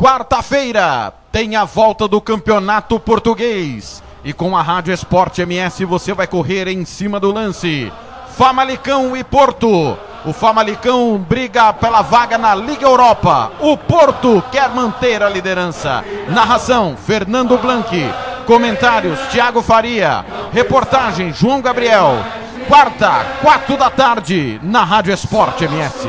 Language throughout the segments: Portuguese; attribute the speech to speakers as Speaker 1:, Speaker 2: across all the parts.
Speaker 1: Quarta-feira tem a volta do Campeonato Português. E com a Rádio Esporte MS você vai correr em cima do lance. Famalicão e Porto. O Famalicão briga pela vaga na Liga Europa. O Porto quer manter a liderança. Narração: Fernando Blanqui. Comentários: Thiago Faria. Reportagem: João Gabriel. Quarta, quatro da tarde, na Rádio Esporte MS.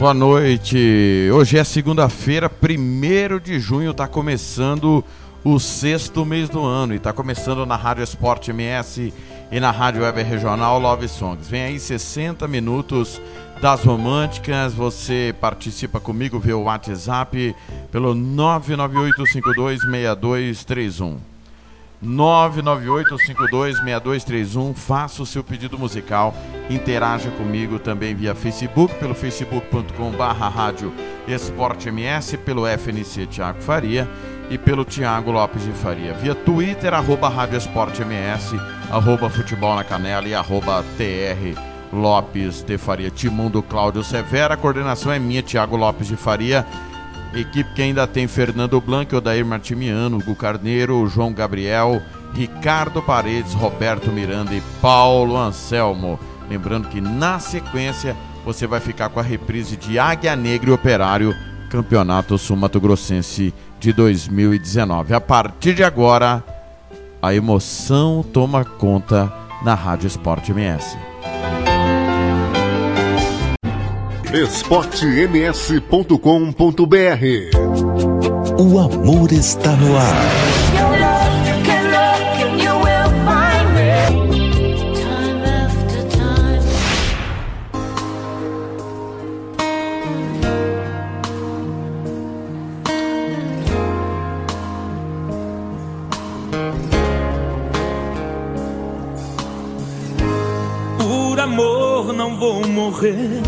Speaker 1: Boa noite. Hoje é segunda-feira, 1 de junho, está começando o sexto mês do ano e está começando na Rádio Esporte MS e na Rádio Web Regional Love Songs. Vem aí 60 minutos das românticas. Você participa comigo via WhatsApp pelo 998526231. 998526231. Faça o seu pedido musical. Interaja comigo também via Facebook, pelo facebook.com/barra rádio Esporte MS, pelo FNC Tiago Faria e pelo Tiago Lopes de Faria. Via Twitter, arroba Rádio Esporte MS, arroba Futebol na Canela e arroba TR Lopes de Faria. Timão do Cláudio Severa, a coordenação é minha, Tiago Lopes de Faria. Equipe que ainda tem Fernando Blanco, Odair Martimiano, Gu Carneiro, João Gabriel, Ricardo Paredes, Roberto Miranda e Paulo Anselmo. Lembrando que na sequência você vai ficar com a reprise de Águia Negra e Operário, Campeonato Sul-Mato Grossense de 2019. A partir de agora, a emoção toma conta na Rádio Esporte MS.
Speaker 2: esportems.com.br
Speaker 3: O amor está no ar.
Speaker 4: Por amor não vou morrer,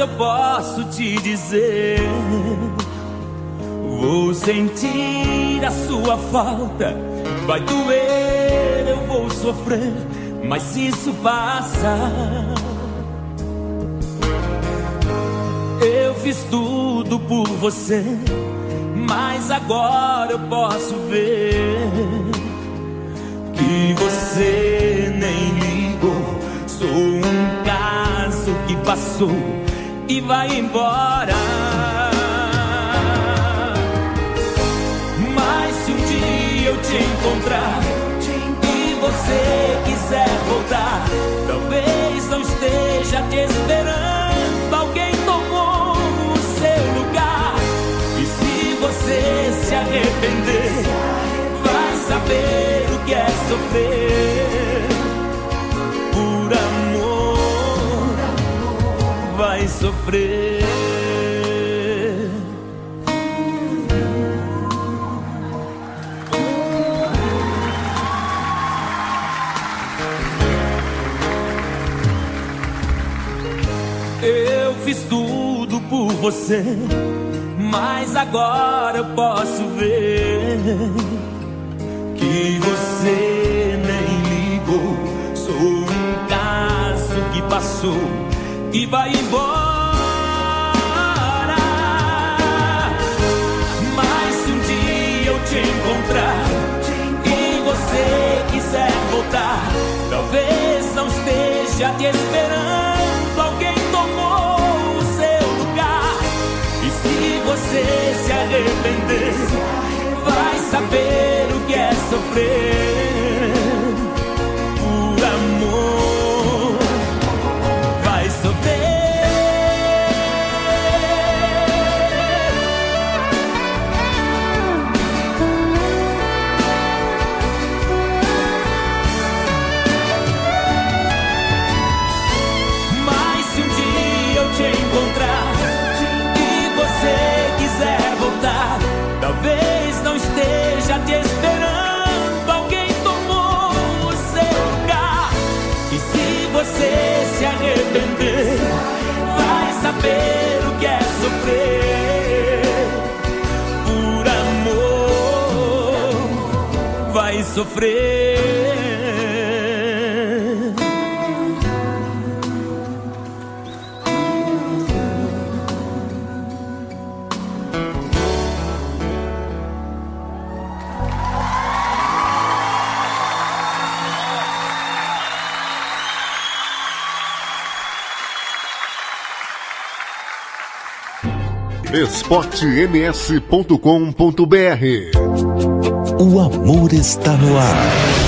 Speaker 4: eu posso te dizer. Vou sentir a sua falta, vai doer, eu vou sofrer, mas isso passa. Eu fiz tudo por você, mas agora eu posso ver que você nem ligou. Sou um caso que passou e vai embora. Mas se um dia eu te encontrar e você quiser voltar, talvez não esteja te esperando. Alguém tomou o seu lugar. E se você se arrepender, vai saber o que é sofrer. Vai sofrer. Eu fiz tudo por você, mas agora eu posso ver que você nem ligou. Sou um caso que passou e vai embora. Mas se um dia eu te encontrar e você quiser voltar, talvez não esteja te esperando. Alguém tomou o seu lugar. E se você se arrepender, vai saber o que é sofrer. sofrer. esporte
Speaker 3: esportems.com.br o amor está no ar.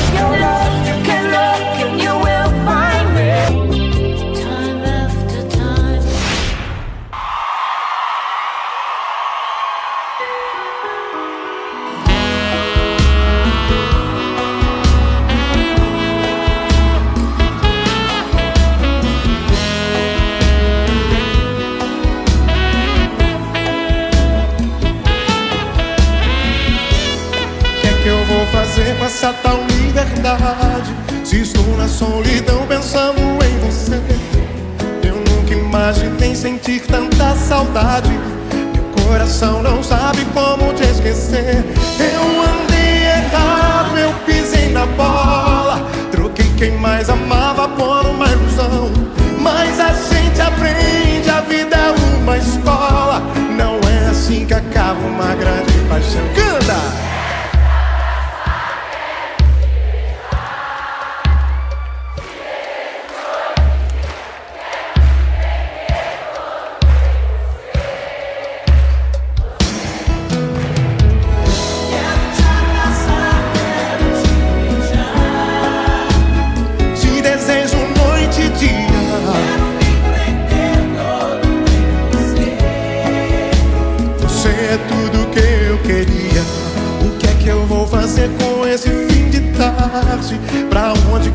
Speaker 5: Quem mais amava por uma ilusão. Mas a gente aprende, a vida é uma escola. Não é assim que acaba uma grande paixão.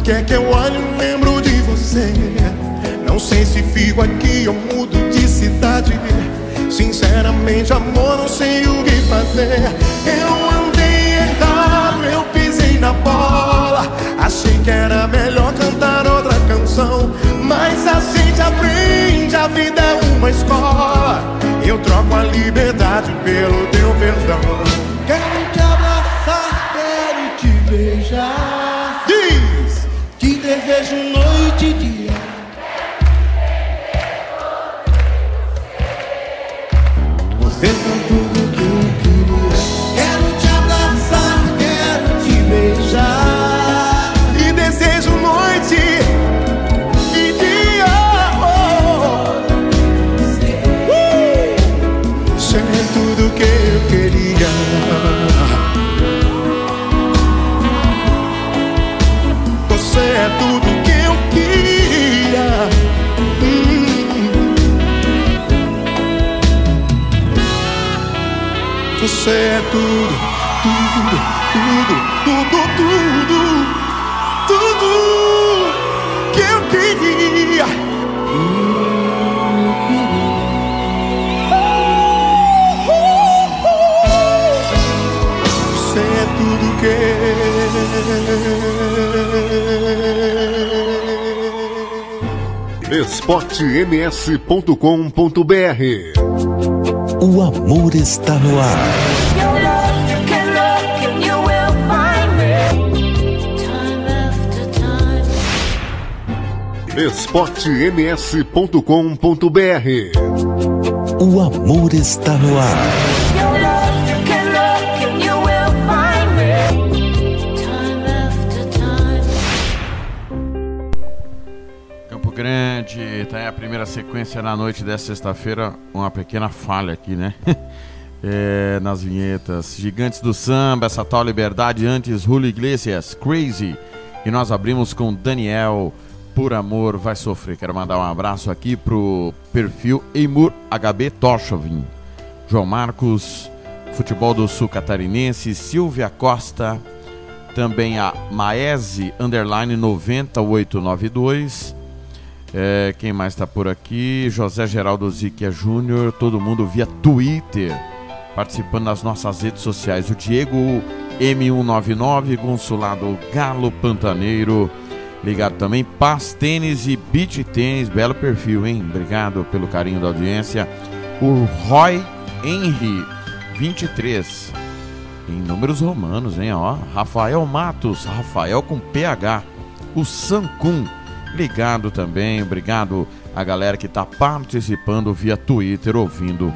Speaker 5: Quer que eu olhe, lembro de você. Não sei se fico aqui ou mudo de cidade. Sinceramente, amor, não sei o que fazer. Eu andei errado, eu pisei na bola. Achei que era melhor cantar outra canção. Mas a gente aprende, a vida é uma escola. Eu troco a liberdade pelo teu perdão.
Speaker 2: Você é tudo,
Speaker 5: tudo, tudo, tudo, tudo, tudo que eu queria. Você é tudo que
Speaker 3: esportems.com.br O amor está no ar. Esportems.com.br O amor está no ar.
Speaker 1: Sequência na noite dessa sexta-feira. Uma pequena falha aqui, né? É, nas vinhetas. Gigantes do Samba, essa tal liberdade antes Julio Iglesias, Crazy. E nós abrimos com Daniel, Por Amor Vai Sofrer. Quero mandar um abraço aqui pro perfil Eimur HB Torchovin. João Marcos, Futebol do Sul Catarinense, Silvia Costa, também a Maese Underline 90892. É, quem mais está por aqui? José Geraldo Ziquia Júnior, todo mundo via Twitter, participando das nossas redes sociais. O Diego M199, Consulado Galo Pantaneiro, ligado também. Paz Tênis e Beach Tênis, belo perfil, hein? Obrigado pelo carinho da audiência. O Roy Henry, 23, em números romanos, hein? Ó, Rafael Matos, Rafael com PH. O Sancun, ligado também. Obrigado a galera que está participando via Twitter, ouvindo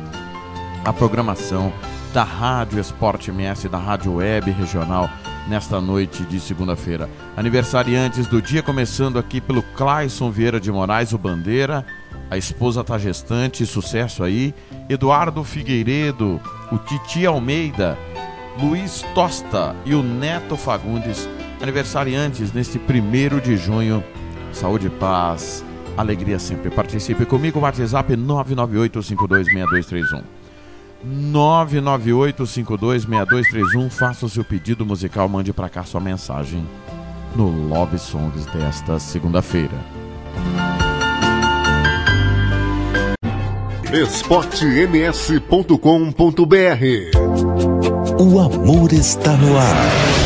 Speaker 1: a programação da Rádio Esporte MS, da Rádio Web Regional, nesta noite de segunda-feira. Aniversariantes do dia, começando aqui pelo Clayson Vieira de Moraes, o Bandeira. A esposa tá gestante, sucesso aí. Eduardo Figueiredo, o Titi Almeida, Luiz Tosta e o Neto Fagundes. Aniversariantes neste primeiro de junho. Saúde e paz, alegria sempre. Participe comigo, WhatsApp 998526231. 998526231. Faça o seu pedido musical, mande para cá sua mensagem no Love Songs desta segunda-feira.
Speaker 3: esportems.com.br O amor está no ar.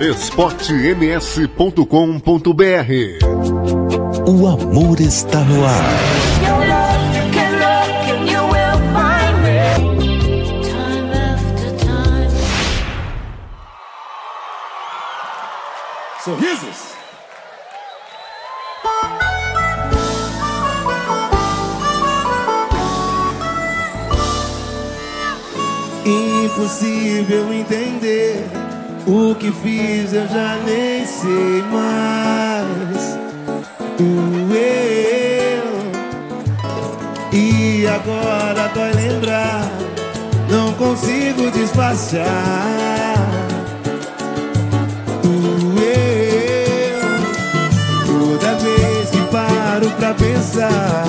Speaker 3: esportems.com.br O amor está no ar.
Speaker 6: Your love, you can look and you will find me. Time after time.
Speaker 2: So here's this. Impossível entender o que fiz, eu já nem sei mais. Doeu. E agora dói lembrar, não consigo despachar. Doeu. Toda vez que paro pra pensar,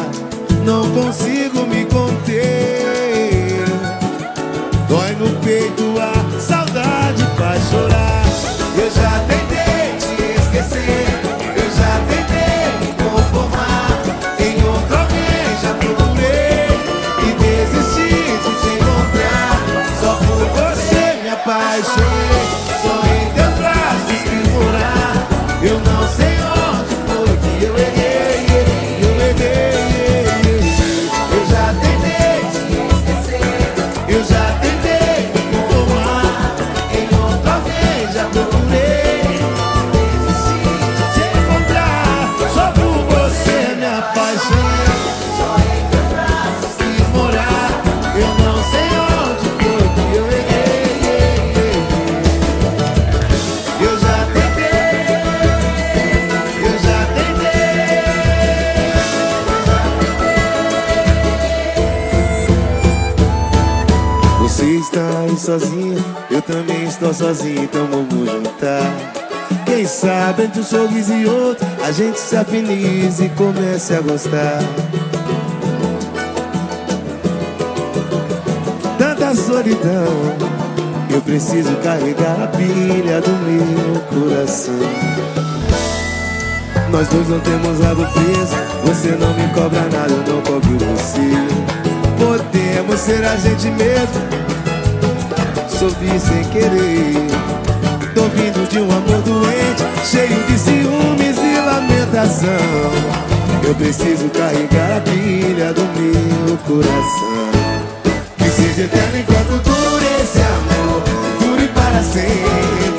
Speaker 2: não consigo me conter. Sozinha, eu também estou sozinho, então vamos juntar. Quem sabe entre um sorriso e outro, a gente se afinize e comece a gostar. Tanta solidão, eu preciso carregar a pilha do meu coração. Nós dois não temos lado preso, você não me cobra nada, eu não cobro você. Podemos ser a gente mesmo, Sorri sem querer. Tô vindo de um amor doente, cheio de ciúmes e lamentação. Eu preciso carregar a pilha do meu coração. Que seja eterno enquanto dure esse amor, dure para sempre.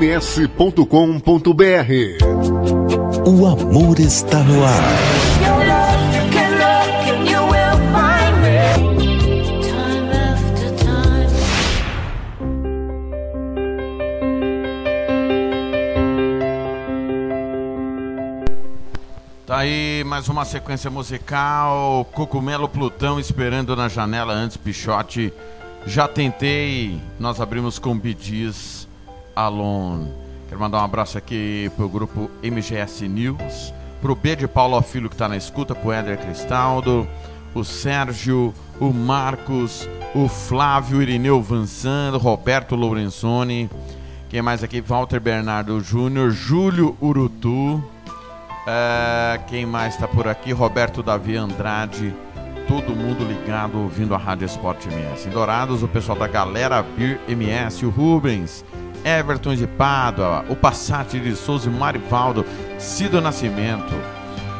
Speaker 7: esportems.com.br O amor está no ar.
Speaker 1: Tá aí mais uma sequência musical. Cocumelo Plutão esperando na janela antes Pichote. Já tentei. Nós abrimos com Bidis Alone. Quero mandar um abraço aqui pro grupo MGS News, pro B de Paulo Filho que tá na escuta, pro Éder Cristaldo, o Sérgio, o Marcos, o Flávio Irineu Vanzando, Roberto Lorenzoni. Quem mais aqui? Walter Bernardo Júnior, Júlio Urutu. É, quem mais está por aqui? Roberto Davi Andrade. Todo mundo ligado ouvindo a Rádio Esporte MS. Em Dourados, o pessoal da Galera Beer MS, o Rubens, Everton de Pádua, o Passat de Souza e Marivaldo, Cido Nascimento,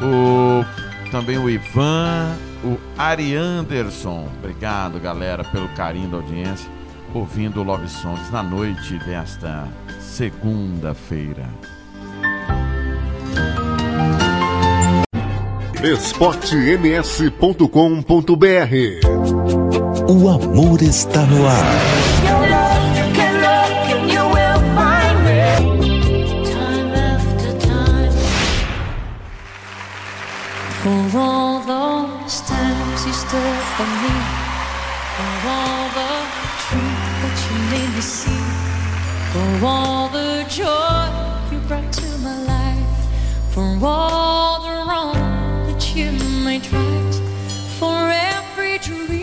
Speaker 1: o, também o Ivan, o Ari Anderson. Obrigado, galera, pelo carinho da audiência, ouvindo o Love Songs na noite desta segunda-feira.
Speaker 7: esportems.com.br O amor está no ar.
Speaker 8: Made see. For all the joy you brought to my life. For all the wrong that you made right. For every dream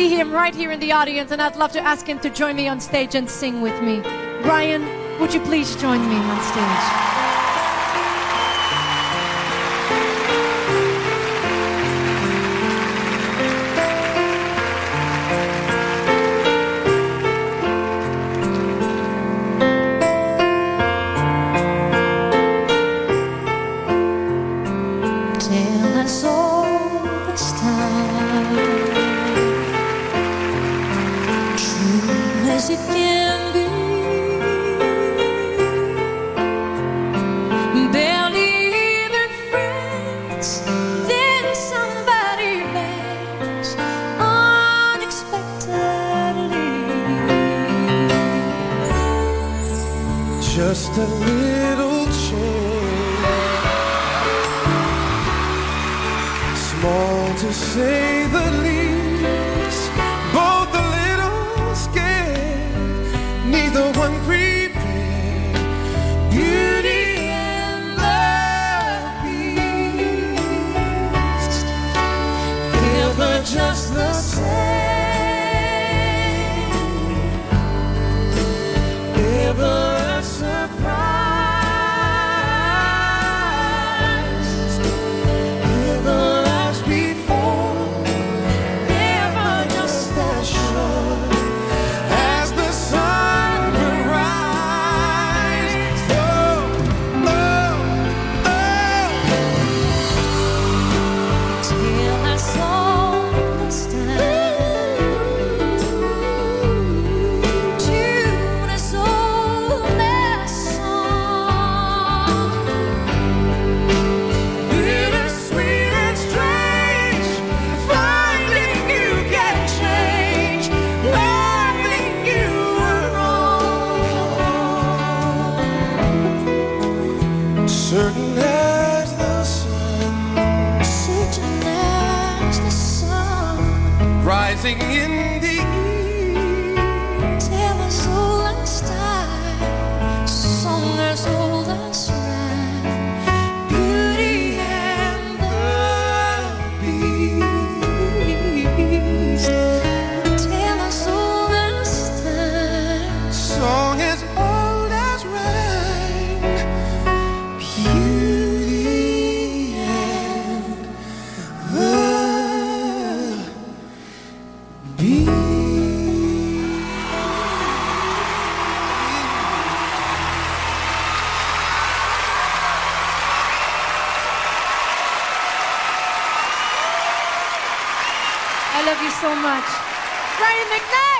Speaker 8: see
Speaker 6: him right here in the audience, and I'd love to ask him to join me on stage and sing with me. Brian, would you please join me on stage?
Speaker 9: Just a little change, small to say the least.
Speaker 8: I love you so much. Brian McKnight!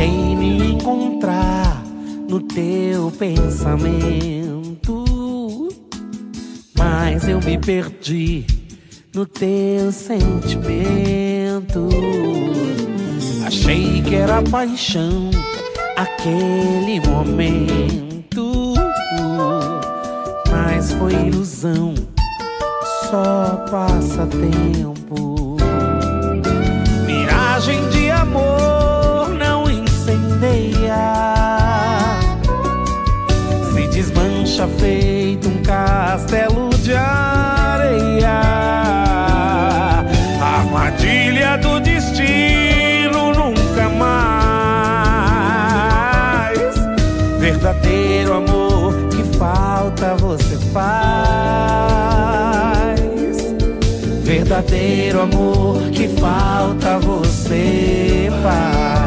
Speaker 2: Quem me encontrar no teu pensamento, mas eu me perdi no teu sentimento. Achei que era paixão aquele momento, mas foi ilusão, só passatempo. Miragem de amor deixa feito um castelo de areia. Armadilha do destino nunca mais. Verdadeiro amor que falta você faz. Verdadeiro amor que falta você faz.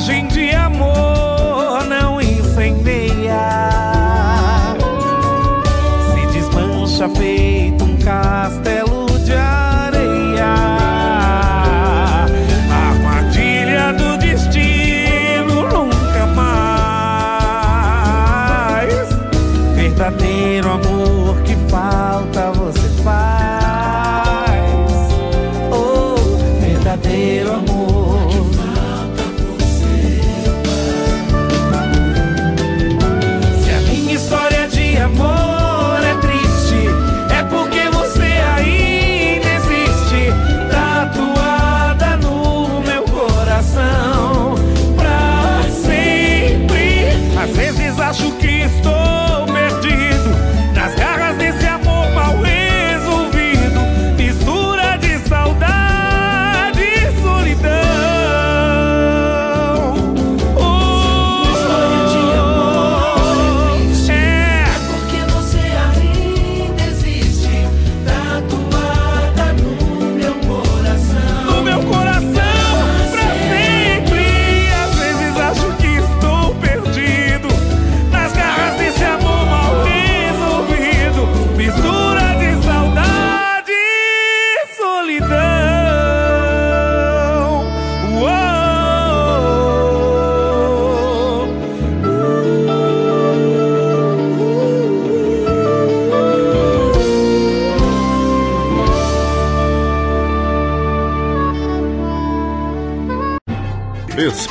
Speaker 2: mensagem de amor.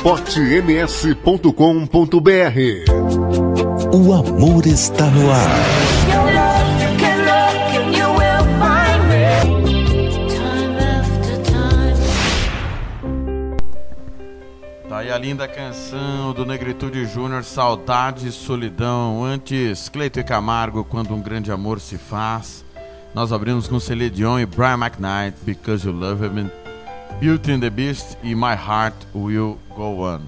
Speaker 7: esportems.com.br O amor está no ar.
Speaker 1: Tá aí a linda canção do Negritude Júnior, Saudade e Solidão. Antes, Cleito e Camargo, Quando um Grande Amor se Faz. Nós abrimos com Celine Dion e Brian McKnight, Because You Love Me. Beauty and the Beast e My Heart Will Go On.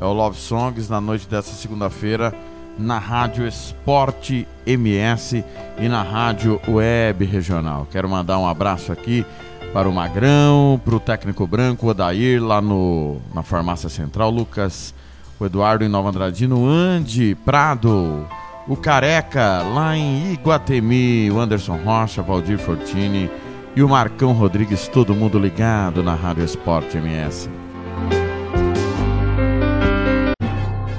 Speaker 1: É o Love Songs na noite dessa segunda-feira na Rádio Esporte MS e na Rádio Web Regional. Quero mandar um abraço aqui para o Magrão, para o técnico branco, o Odair, lá no, na Farmácia Central, Lucas, o Eduardo em Nova Andradino, Andy Prado, o Careca, lá em Iguatemi, o Anderson Rocha, Valdir Fortini e o Marcão Rodrigues, todo mundo ligado na Rádio Esporte MS.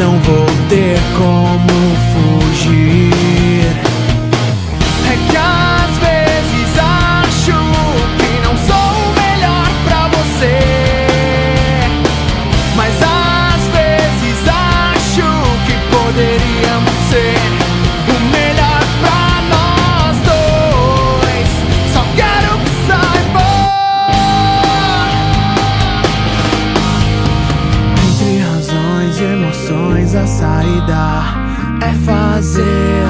Speaker 2: Não vou ter como saída é fazer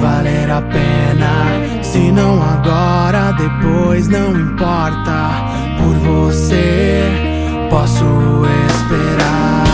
Speaker 2: valer a pena. Se não agora, depois não importa. Por você posso esperar.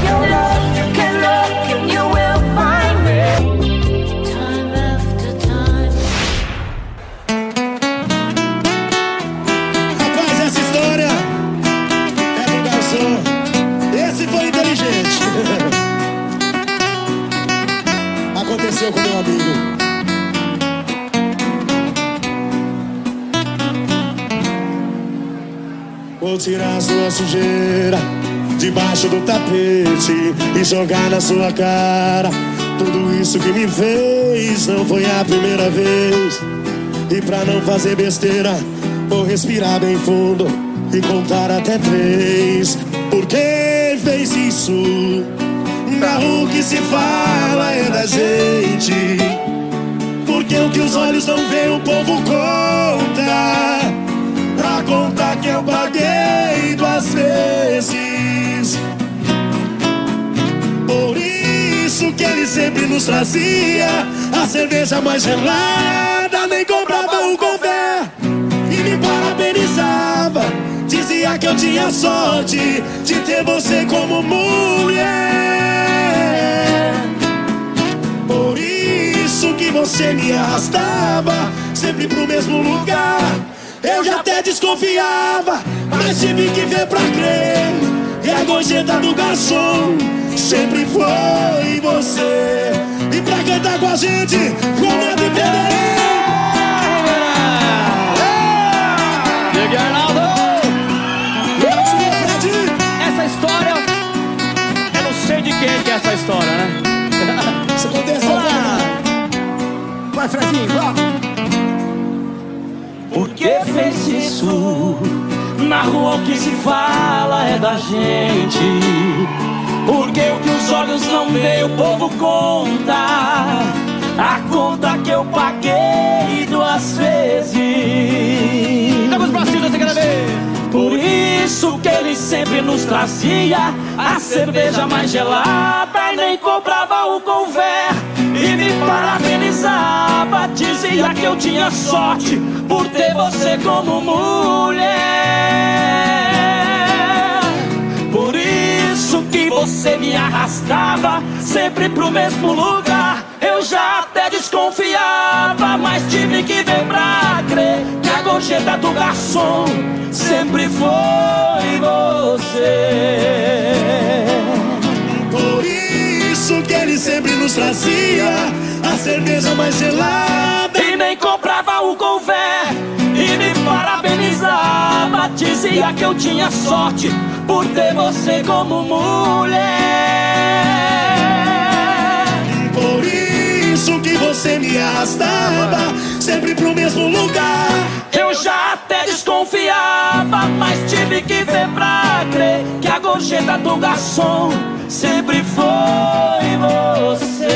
Speaker 10: Tirar sua sujeira debaixo do tapete e jogar na sua cara. Tudo isso que me fez não foi a primeira vez. E pra não fazer besteira, vou respirar bem fundo e contar até três. Por que fez isso? Não, o que se fala é da gente. Porque o que os olhos não veem, o povo conta. Pra contar que eu paguei duas vezes. Por isso que ele sempre nos trazia a cerveja mais gelada, nem comprava o café e me parabenizava. Dizia que eu tinha sorte de ter você como mulher. Por isso que você me arrastava sempre pro mesmo lugar. Eu já até desconfiava, mas tive que ver pra crer. E a gorjeta do garçom sempre foi você. E pra cantar com a gente, medo e Federer.
Speaker 11: Diego Arnaldo! Essa história, eu não sei de quem que é essa história, né?
Speaker 10: Você
Speaker 11: Vai, Fredinho, vamos!
Speaker 12: Isso? Na rua o que se fala é da gente. Porque o que os olhos não veem, o povo conta. A conta que eu paguei duas vezes.
Speaker 11: Vamos pra cima, você quer ver?
Speaker 12: Por isso que ele sempre nos trazia a cerveja mais gelada e nem comprava o conver. E me parabenizava, dizia que eu tinha sorte por ter você como mulher. Por isso que você me arrastava sempre pro mesmo lugar. Eu já até desconfiava, mas tive que ver pra crer que a gorjeta do garçom sempre foi você.
Speaker 10: Isso que ele sempre nos trazia. A cerveja mais gelada.
Speaker 12: E nem comprava o conver. E me parabenizava Dizia que eu tinha sorte Por ter você como mulher
Speaker 10: você me arrastava sempre pro mesmo lugar.
Speaker 12: Eu já até desconfiava Mas tive que ver pra crer Que a gorjeta do garçom Sempre foi você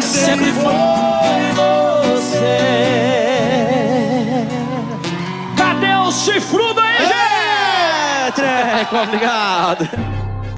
Speaker 12: Sempre foi você
Speaker 11: Cadê o chifrudo aí, gente? É, treco, obrigado.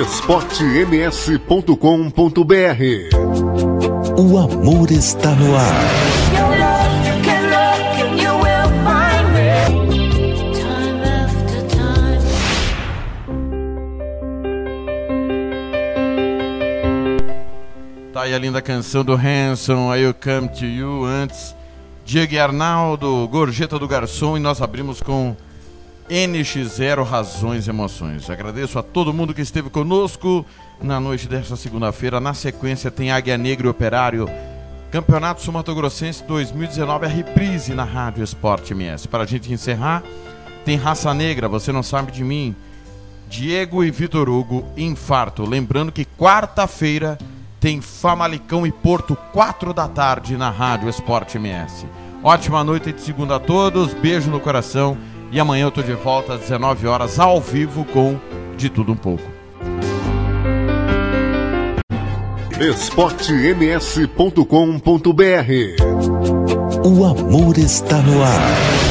Speaker 3: esportems.com.br O amor está no ar.
Speaker 6: Your love, you can look and you will find me. Time after time.
Speaker 1: Tá aí a linda canção do Hanson, I Will Come To You, antes Diego e Arnaldo, Gorjeta do Garçom, e nós abrimos com NX0 Razões e Emoções. Agradeço a todo mundo que esteve conosco na noite desta segunda-feira. Na sequência tem Águia Negra e Operário, Campeonato Sumatogrossense 2019, a reprise na Rádio Esporte MS. Para a gente encerrar, tem Raça Negra, Você Não Sabe de Mim, Diego e Vitor Hugo, Infarto. Lembrando que quarta-feira tem Famalicão e Porto, 4 da tarde, na Rádio Esporte MS. Ótima noite de segunda a todos, beijo no coração e amanhã eu tô de volta às 19 horas ao vivo com De Tudo Um Pouco.
Speaker 3: esportems.com.br O amor está no ar.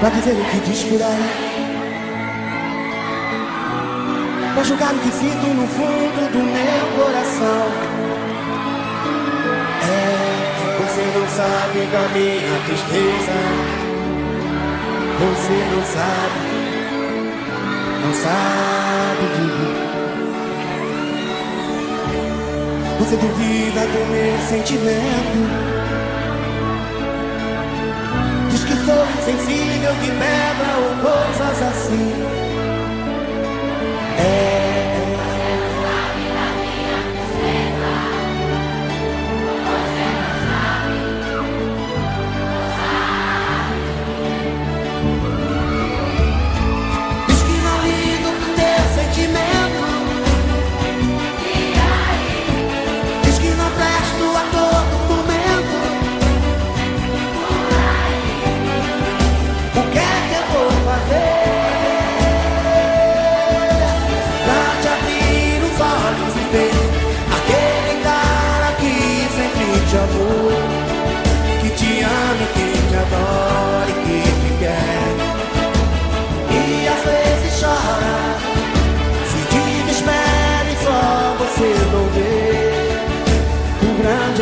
Speaker 2: Pra dizer o que diz por aí? Pra julgar o que sinto no fundo do meu coração. É, você não sabe da minha tristeza. Você não sabe, não sabe de mim. Você duvida do meu sentimento. Sensível de pedra ou coisas assim. É.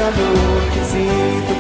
Speaker 2: o grande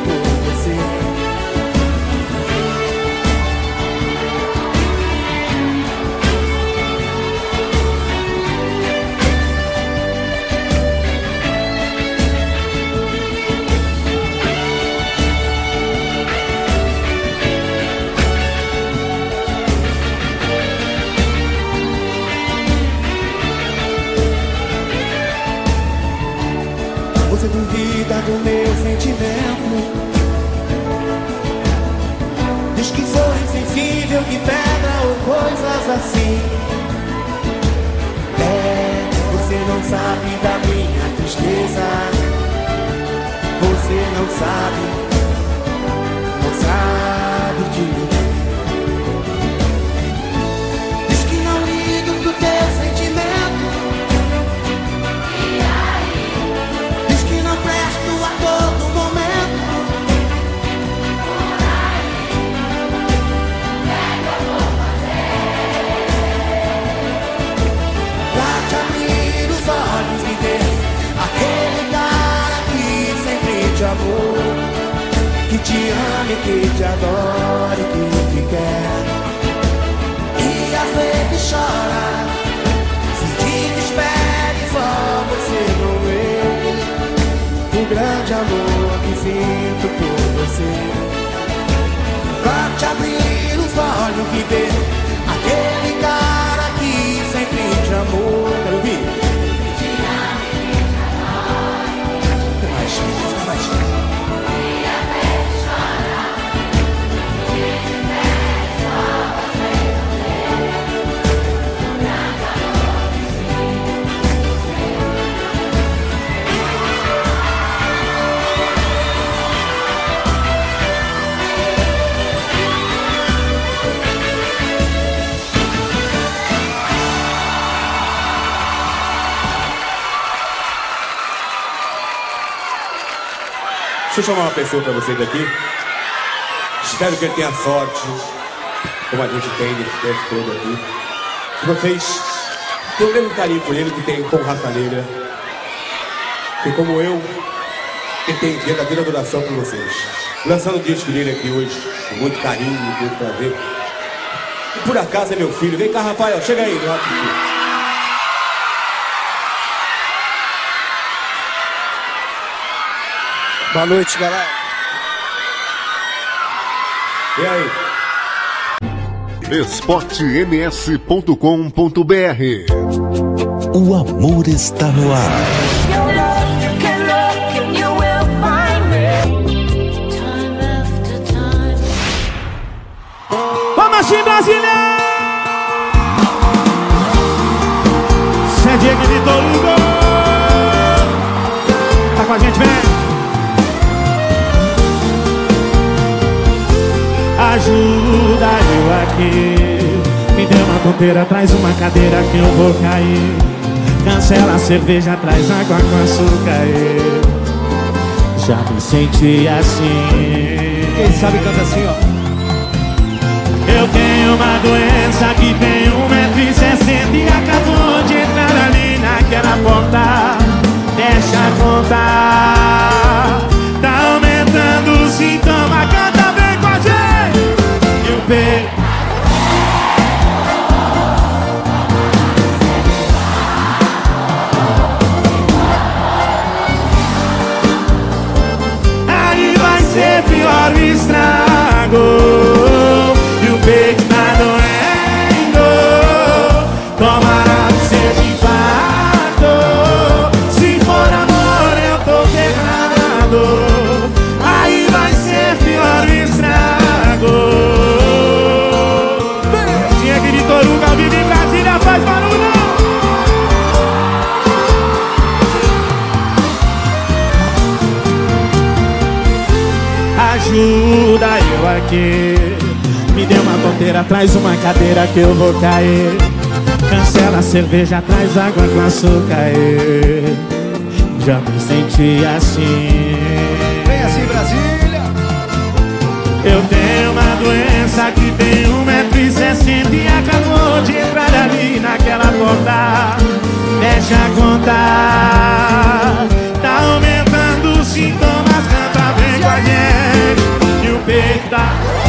Speaker 13: Deixa eu chamar uma pessoa pra vocês aqui. Espero que ele tenha sorte, como a gente tem nesse tempo todo aqui. Que vocês tenham o mesmo carinho por ele que tem com raça negra. Que como eu, entendi a verdadeira adoração por vocês. Lançando o disco dele aqui hoje, com muito carinho, muito prazer. E por acaso é meu filho. Vem cá, Rafael, chega aí, rapidinho.
Speaker 9: Boa noite, galera.
Speaker 13: E aí?
Speaker 3: esportems.com.br O amor está no ar.
Speaker 14: Vamos assim, Brasília! Cê é Diego de Torugo! Tá com a gente, vem! Ajuda eu aqui Me dê uma tonteira, traz uma cadeira que eu vou cair Cancela a cerveja, traz água com açúcar eu Já me senti assim
Speaker 9: Quem sabe canta assim, ó.
Speaker 14: eu tenho uma doença que tem 1,60m e acabou de entrar ali naquela porta. Deixa contar. Tá aumentando o sintoma, E o peito tá doendo. Tomara que seja infarto. Se for amor eu tô quebrado. Aí vai ser pior o estrago. Tinha que de Toruga ao vivo em Brasília faz barulho. Ajuda aqui. Me dê uma tonteira, traz uma cadeira que eu vou cair. Cancela a cerveja, traz água com açúcar eu Já me senti assim.
Speaker 9: Vem assim, Brasília.
Speaker 14: Eu tenho uma doença que tem 1,60m E acabou de entrar ali naquela porta. Deixa contar. Tá aumentando os sintomas Canta bem com a gente E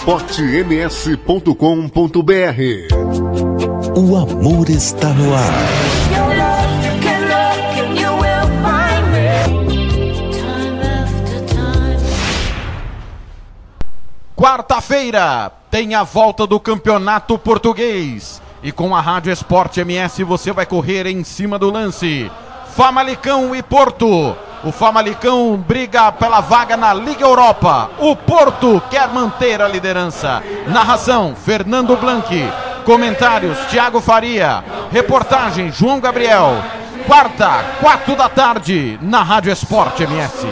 Speaker 3: esportems.com.br O amor está no ar.
Speaker 1: Quarta-feira tem a volta do Campeonato Português. E com a Rádio Esporte MS você vai correr em cima do lance. Famalicão e Porto. O Famalicão briga pela vaga na Liga Europa. O Porto quer manter a liderança. Narração: Fernando Blanqui. Comentários: Thiago Faria. Reportagem: João Gabriel. Quarta, quatro da tarde, na Rádio Esporte MS.